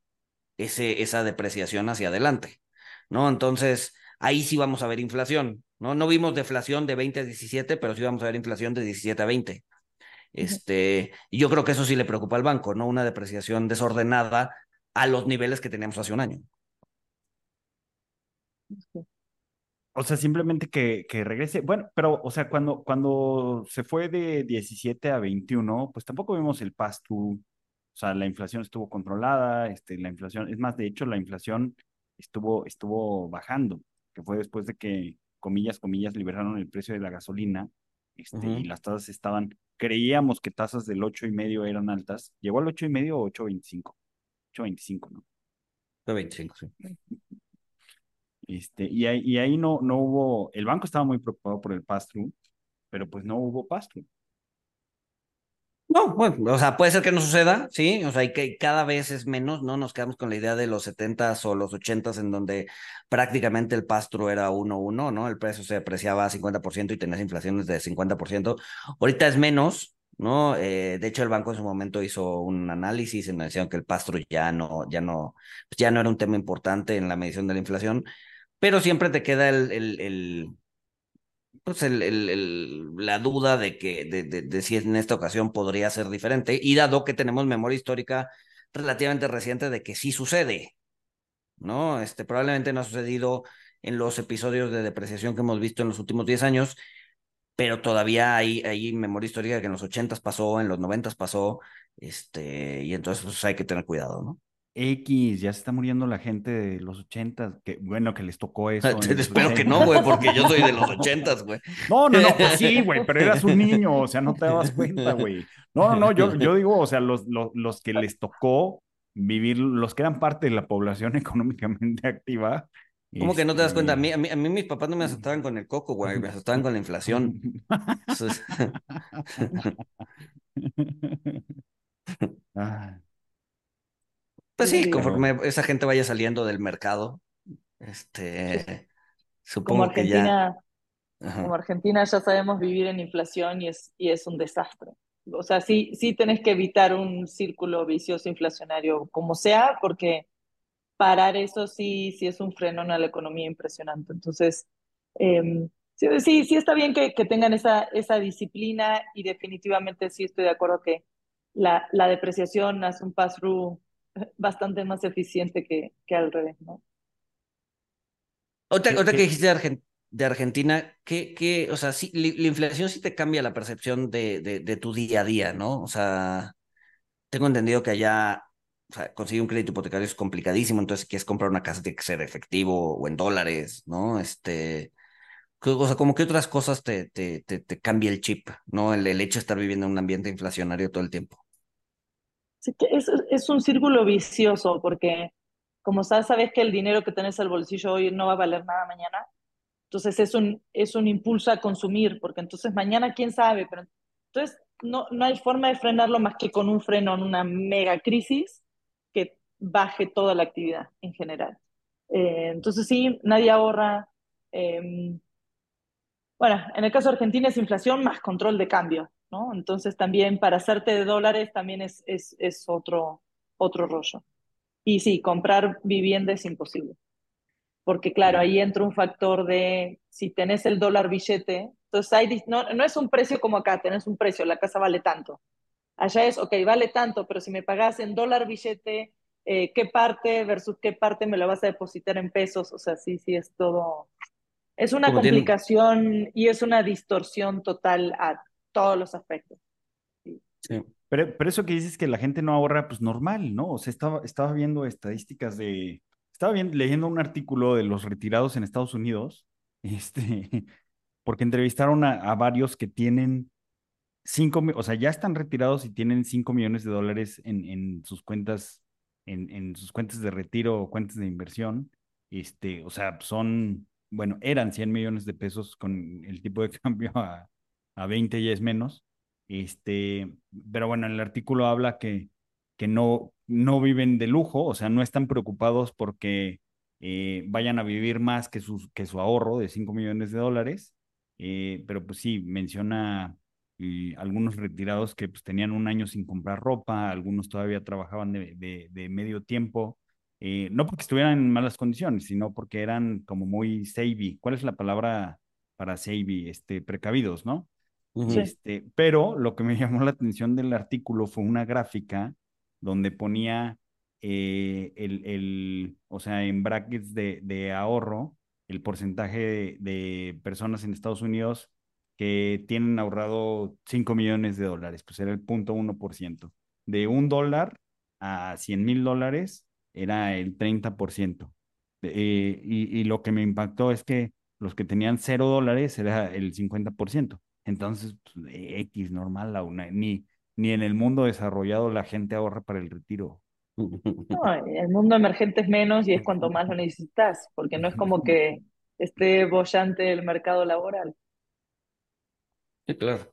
ese, esa depreciación hacia adelante, ¿no? Entonces, ahí sí vamos a ver inflación, ¿no? No vimos deflación de 20 a 17, pero sí vamos a ver inflación de 17 a 20. Este, y yo creo que eso sí le preocupa al banco, ¿no? Una depreciación desordenada a los niveles que teníamos hace un año. O sea, simplemente que, que regrese. Bueno, pero, o sea, cuando, cuando se fue de 17 a 21, pues tampoco vimos el pass-through. O sea, la inflación estuvo controlada, este, la inflación, es más, de hecho, la inflación estuvo, estuvo bajando, que fue después de que, comillas, comillas, liberaron el precio de la gasolina, este, y las tasas estaban, creíamos que tasas del ocho y medio eran altas, llegó al ocho y medio o 8.25, 8.25, ¿no? 8.25, sí. Este, y ahí, y ahí no, no hubo, el banco estaba muy preocupado por el pass-through, pero pues no hubo pass-through. No, bueno, o sea, puede ser que no suceda, sí, o sea, y que cada vez es menos, ¿no? Nos quedamos con la idea de los 70s o los 80s en donde prácticamente el pass-through era 1-1, ¿no? El precio se apreciaba a 50% y tenías inflaciones de 50%. Ahorita es menos, ¿no? Eh, de hecho, el banco en su momento hizo un análisis en el decían que el pass-through ya no, ya no, ya no era un tema importante en la medición de la inflación pero siempre te queda el, el, pues el, el, la duda de que de, de, si en esta ocasión podría ser diferente y dado que tenemos memoria histórica relativamente reciente de que sí sucede, ¿no? Este probablemente no ha sucedido en los episodios de depreciación que hemos visto en los últimos 10 años, pero todavía hay, hay memoria histórica que en los 80 pasó, en los 90 pasó, este, y entonces pues, hay que tener cuidado, ¿no? X, ya se está muriendo la gente de los ochentas, que bueno, que les tocó eso. Espero que no, güey, porque yo soy de los ochentas, güey. No, no, no, pues sí, güey, pero eras un niño, o sea, no te dabas cuenta, güey. No, no, no, yo, yo digo, o sea, los, los, los que les tocó vivir, los que eran parte de la población económicamente activa. ¿Cómo que no te das cuenta? A mí, a mí, a mí mis papás no me asustaban con el coco, güey, me asustaban con la inflación. ah. Pues sí, conforme esa gente vaya saliendo del mercado, este, supongo que ya... Como Argentina ya sabemos vivir en inflación y es, y es un desastre. O sea, sí, sí tenés que evitar un círculo vicioso inflacionario como sea, porque parar eso sí, sí es un freno a la economía impresionante. Entonces, em, sí, sí, está bien que, que, tengan esa, esa disciplina y definitivamente sí estoy de acuerdo que la, la depreciación hace un pass-through bastante más eficiente que, que al revés, ¿no? Otra, otra que dijiste de, Argentina, que, o sea, sí, la, inflación sí te cambia la percepción de, de, tu día a día, ¿no? O sea, tengo entendido que allá o sea, conseguir un crédito hipotecario es complicadísimo, entonces si quieres comprar una casa tiene que ser efectivo o en dólares, ¿no? Este, o sea, como que otras cosas te, te, te, te cambia el chip, ¿no? El, el, hecho de estar viviendo en un ambiente inflacionario todo el tiempo. Que es, es un círculo vicioso, porque como sabes, sabes que el dinero que tenés al bolsillo hoy no va a valer nada mañana, entonces es un, es un impulso a consumir, porque entonces mañana quién sabe, pero entonces no, no hay forma de frenarlo más que con un freno en una mega crisis que baje toda la actividad en general. Eh, entonces sí, nadie ahorra. Eh, bueno, en el caso de Argentina es inflación más control de cambio, ¿no? Entonces también para hacerte de dólares también es, es, es otro, otro rollo. Y sí, comprar vivienda es imposible. Porque claro, ahí entra un factor de si tenés el dólar billete, entonces hay, no, no es un precio como acá, tenés un precio, la casa vale tanto. Allá es, ok, vale tanto, pero si me pagás en dólar billete, eh, ¿qué parte versus qué parte me lo vas a depositar en pesos? O sea, sí, sí, es todo, es una complicación y es una distorsión total a todos los aspectos. Sí. Pero, pero, eso que dices que la gente no ahorra, pues normal, ¿no? O sea, estaba, estaba viendo estadísticas de, estaba bien, leyendo un artículo de los retirados en Estados Unidos, este, porque entrevistaron a, varios que tienen cinco, o sea, ya están retirados y tienen cinco millones de dólares en, en sus cuentas, en, en sus cuentas de retiro o cuentas de inversión. Este, o sea, son bueno, eran 100 millones de pesos con el tipo de cambio a, a 20 ya es menos. Este, pero bueno, el artículo habla que, que no, no viven de lujo, o sea, no están preocupados porque eh, vayan a vivir más que su, que su ahorro de 5 millones de dólares, eh, pero pues sí, menciona eh, algunos retirados que pues tenían un año sin comprar ropa, algunos todavía trabajaban de, de, medio tiempo, no porque estuvieran en malas condiciones, sino porque eran como muy savvy. ¿Cuál es la palabra para savvy? Este, precavidos, ¿no? Este, pero lo que me llamó la atención del artículo fue una gráfica donde ponía eh, el, el, o sea, en brackets de, de ahorro, el porcentaje de, personas en Estados Unidos que tienen ahorrado 5 millones de dólares, pues era el punto 1%. De un dólar a 100 mil dólares, era el 30%. Eh, y, y, lo que me impactó es que los que tenían cero dólares era el 50%. Entonces, pues, X normal, una, ni, ni en el mundo desarrollado la gente ahorra para el retiro. No, en el mundo emergente es menos y es cuanto más lo necesitas, porque no es como que esté bollante el mercado laboral. Sí, claro.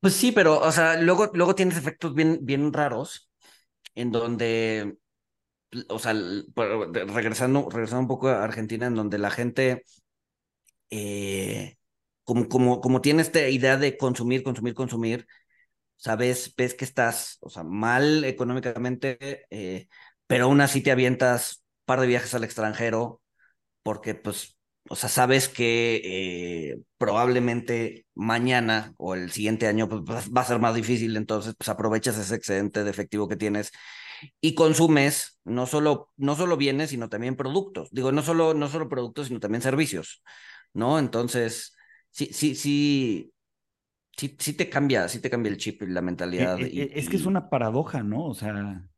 Pues sí, pero, o sea, luego, luego tienes efectos bien, bien raros en donde, o sea, regresando, regresando un poco a Argentina, en donde la gente, eh, como, como, como tiene esta idea de consumir, consumir, consumir, sabes, ves que estás, o sea, mal económicamente, eh, pero aún así te avientas un par de viajes al extranjero, porque pues, o sea, sabes que eh, probablemente mañana o el siguiente año pues, va a ser más difícil, entonces pues aprovechas ese excedente de efectivo que tienes y consumes no solo, no solo bienes, sino también productos. Digo, no solo, no solo productos, sino también servicios, ¿no? Entonces, sí, sí, sí, sí, sí te cambia, sí te cambia el chip y la mentalidad. Eh, eh, es que es una paradoja, ¿no? O sea,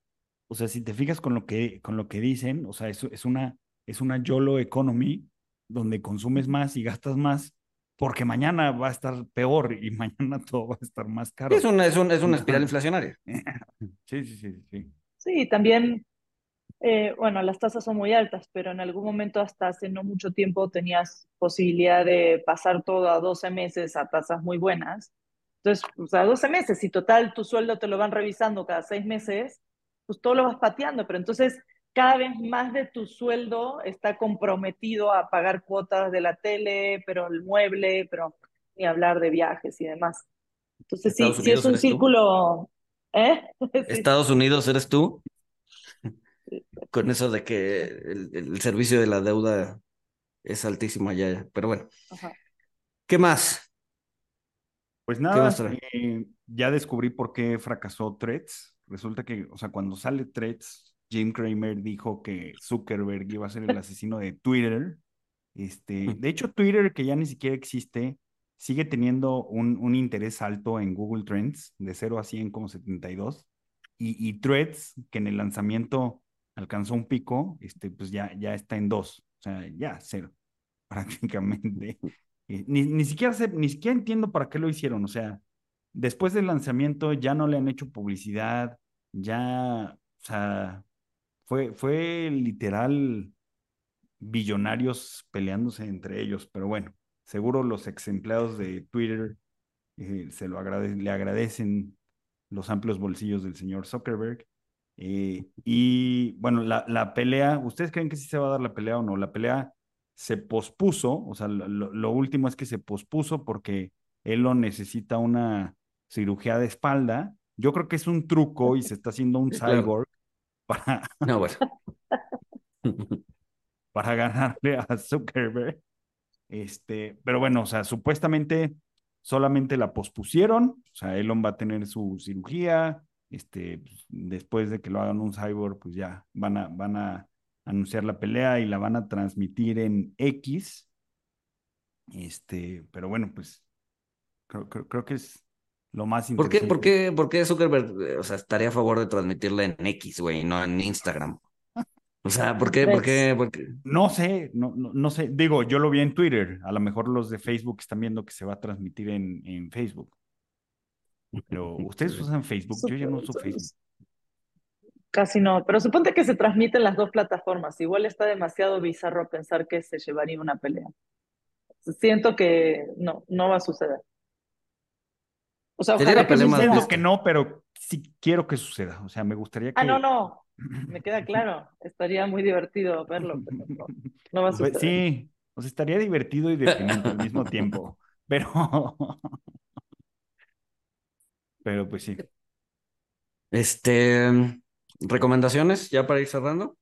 o sea, si te fijas con lo que, con lo que dicen, o sea, es, es una, es una YOLO economy donde consumes más y gastas más, porque mañana va a estar peor y mañana todo va a estar más caro. Es una, es es una espiral inflacionaria. Sí, sí, sí, sí. Sí, también, eh, bueno, las tasas son muy altas, pero en algún momento hasta hace no mucho tiempo tenías posibilidad de pasar todo a 12 meses a tasas muy buenas. Entonces, o sea, 12 meses, si total tu sueldo te lo van revisando cada seis meses, pues todo lo vas pateando, pero entonces cada vez más de tu sueldo está comprometido a pagar cuotas de la tele, pero el mueble, pero ni hablar de viajes y demás. Entonces sí, sí es un círculo... ¿Eh? Estados Unidos eres tú. Con eso de que el, servicio de la deuda es altísimo allá. Pero bueno. ¿Qué más? Pues nada, eh, ya descubrí por qué fracasó Threads. Resulta que, o sea, cuando sale Threads, Jim Cramer dijo que Zuckerberg iba a ser el asesino de Twitter. Este, de hecho, Twitter, que ya ni siquiera existe, sigue teniendo un, un interés alto en Google Trends, de 0 a 100 como 72. Y, y Threads, que en el lanzamiento alcanzó un pico, este, pues ya, ya está en 2. O sea, ya cero, prácticamente. ni, ni, siquiera sé, ni siquiera entiendo para qué lo hicieron. O sea, después del lanzamiento ya no le han hecho publicidad, ya, o sea, fue, fue literal billonarios peleándose entre ellos, pero bueno, seguro los ex empleados de Twitter eh, se lo agrade le agradecen los amplios bolsillos del señor Zuckerberg. Eh, y bueno, la, la, pelea, ¿ustedes creen que sí se va a dar la pelea o no? La pelea se pospuso, o sea, lo, lo último es que se pospuso porque Elon necesita una cirugía de espalda. Yo creo que es un truco y se está haciendo un cyborg para, no, bueno. para ganarle a Zuckerberg. Este, pero bueno, o sea, supuestamente solamente la pospusieron, o sea, Elon va a tener su cirugía, este, pues, después de que lo hagan un cyborg, pues ya van a, van a anunciar la pelea y la van a transmitir en X. Este, pero bueno, pues creo, creo, creo que es lo más interesante. ¿Por qué, por qué, Zuckerberg eh, o sea, estaría a favor de transmitirla en X, güey, no en Instagram? O sea, ¿por qué? ¿Por qué? ¿Por qué? No sé, no, no, no, sé. Digo, yo lo vi en Twitter. A lo mejor los de Facebook están viendo que se va a transmitir en, en Facebook. Pero ustedes usan Facebook, yo ya no uso Facebook. Casi no, pero suponte que se transmiten las dos plataformas. Igual está demasiado bizarro pensar que se llevaría una pelea. Siento que no, no va a suceder. O sea, ojalá que suceda. que no, pero sí quiero que suceda. O sea, me gustaría que. Ah, no, no. Me queda claro. Estaría muy divertido verlo, pero no, va a pues suceder. Sí, o sea, estaría divertido y deprimente al mismo tiempo. Pero. pero pues sí. Este. ¿Recomendaciones ya para ir cerrando?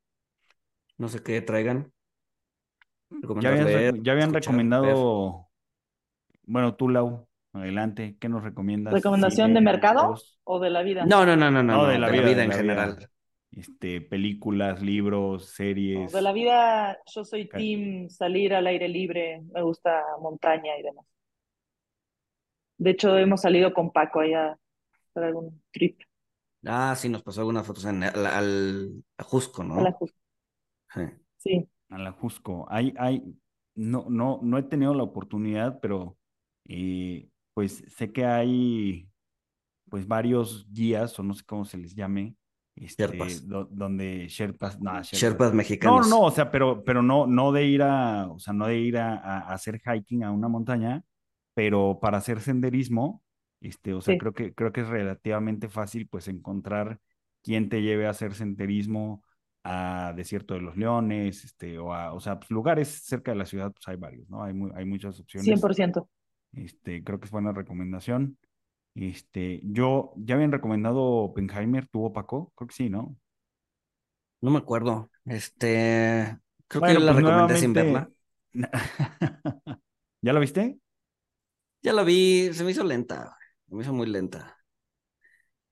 No sé qué traigan. Ya habían, ya habían recomendado. Bueno, tú, Lau, Adelante, ¿qué nos recomiendas? ¿Recomendación de mercado o de la vida? No, no, no, no, no, de la vida, en general. Este, películas, libros, series. de la vida, yo soy team salir al aire libre, me gusta montaña y demás. De hecho, hemos salido con Paco allá para algún trip. Ah, sí, nos pasó algunas fotos en, al, al Ajusco, ¿no? Al Ajusco. Sí. sí. Al Ajusco. Hay, hay, no, no, no he tenido la oportunidad, pero eh, pues sé que hay pues varios guías, o no sé cómo se les llame, este, donde Sherpas, no, Sherpas, mexicanos. No, no, o sea, pero, pero no, no de ir a, o sea, no de ir a, hacer hiking a una montaña, pero para hacer senderismo, este, o sea, creo que, creo que es relativamente fácil pues encontrar quien te lleve a hacer senderismo a Desierto de los Leones, este, o a, o sea, pues, lugares cerca de la ciudad, pues hay varios, ¿no? Hay, hay muchas opciones. 100%. Este, creo que es buena recomendación. Este, yo ya habían recomendado Oppenheimer, ¿tuvo Paco? Creo que sí, ¿no? No me acuerdo. Este, creo que la pues recomendé sin verla. ¿Ya la viste? Ya la vi, se me hizo lenta, me hizo muy lenta.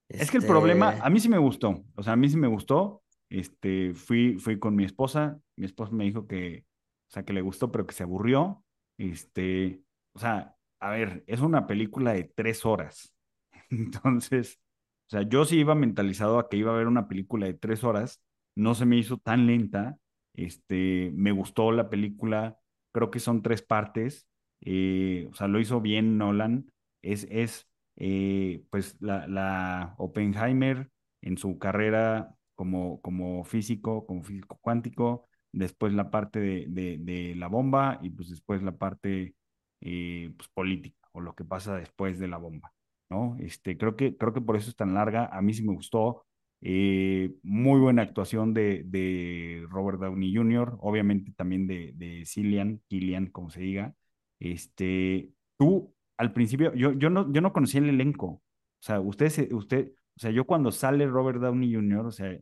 Es que el problema, este a mí sí me gustó, o sea, a mí sí me gustó. Este, fui, fui con mi esposa, mi esposa me dijo que, o sea, que le gustó, pero que se aburrió. Este, o sea, a ver, es una película de tres horas. Entonces, o sea, yo sí iba mentalizado a que iba a ver una película de tres horas, no se me hizo tan lenta, este, me gustó la película, creo que son tres partes, eh, o sea, lo hizo bien Nolan, es, es eh, pues la, la Oppenheimer en su carrera como, como físico, como físico cuántico, después la parte de, de, de la bomba y pues después la parte eh, pues, política o lo que pasa después de la bomba, ¿no? Este, creo, que, creo que por eso es tan larga. A mí sí me gustó. Eh, muy buena actuación de, de, Robert Downey Jr., obviamente también de, de Cillian, Killian, como se diga. Este, tú, al principio, yo, yo, no, yo no conocía el elenco. O sea, usted, usted, o sea, yo cuando sale Robert Downey Jr., o sea,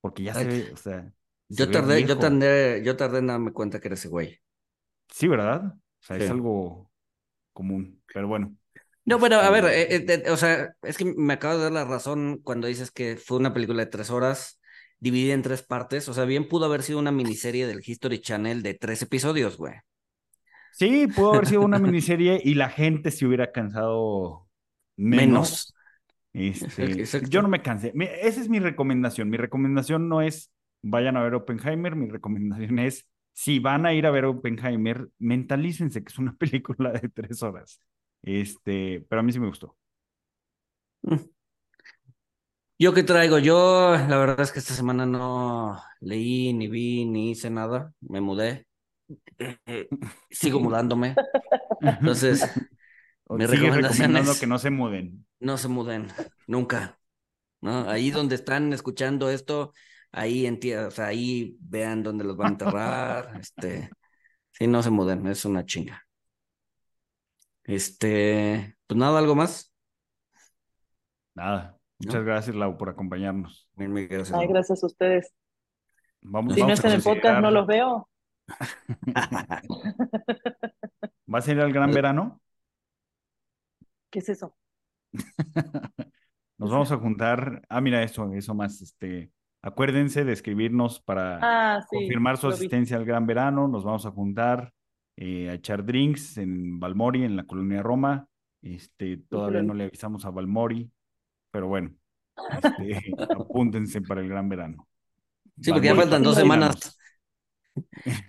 porque ya se ve, o sea. Yo tardé, yo tardé, yo tardé en darme cuenta que era ese güey. Sí, ¿verdad? O sea, es algo común, pero bueno. No, bueno, a ver, este, eh, eh, o sea, es que me acabo de dar la razón cuando dices que fue una película de tres horas. dividida en tres partes. O sea, bien pudo haber sido una miniserie del History Channel de tres episodios, güey. Sí, pudo haber sido una miniserie y la gente se hubiera cansado menos. Este, yo no me cansé. Esa es mi recomendación. Mi recomendación no es vayan a ver Oppenheimer. Mi recomendación es si van a ir a ver Oppenheimer, mentalícense que es una película de tres horas. Este, pero a mí sí me gustó. Mm. ¿Yo qué traigo? Yo, la verdad es que esta semana no leí, ni vi, ni hice nada. Me mudé. Sigo mudándome. Entonces, mi recomendación es que no se muden. No se muden, nunca. ¿no? Ahí donde están escuchando esto, ahí o sea, ahí vean dónde los van a enterrar. este, sí, no se muden, es una chinga. Este, pues nada, ¿algo más? Nada. Muchas gracias, Lau, por acompañarnos. Mil, gracias. Ay, gracias a ustedes. Vamos, si no están en podcast, no los veo. ¿Vas a ir al gran verano? ¿Qué es eso? Nos vamos a juntar. Ah, mira, eso, eso más. Este, acuérdense de escribirnos para ah, confirmar su asistencia al gran verano. Nos vamos a juntar eh, a echar drinks en Balmori, en la colonia Roma. Este, todavía no le avisamos a Balmori, pero bueno, este, apúntense para el gran verano. Sí, porque ya faltan dos semanas.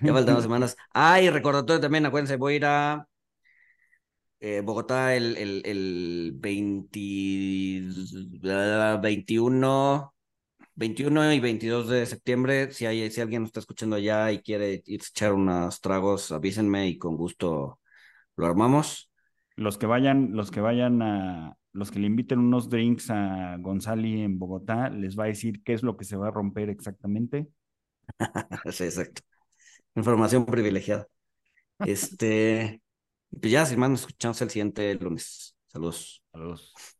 Ya faltan dos semanas. Ah, y recordatorio también, acuérdense, voy a ir a eh, Bogotá el, el, el 21, 21 y 22 de septiembre. Si, hay, si alguien nos está escuchando allá y quiere ir a echar unos tragos, avísenme y con gusto lo armamos. Los que vayan, los que vayan a, los que le inviten unos drinks a Gonzali en Bogotá, les va a decir qué es lo que se va a romper exactamente. sí, exacto. Información privilegiada. Este, pues ya, si más nos escuchamos el siguiente lunes. Saludos. Saludos.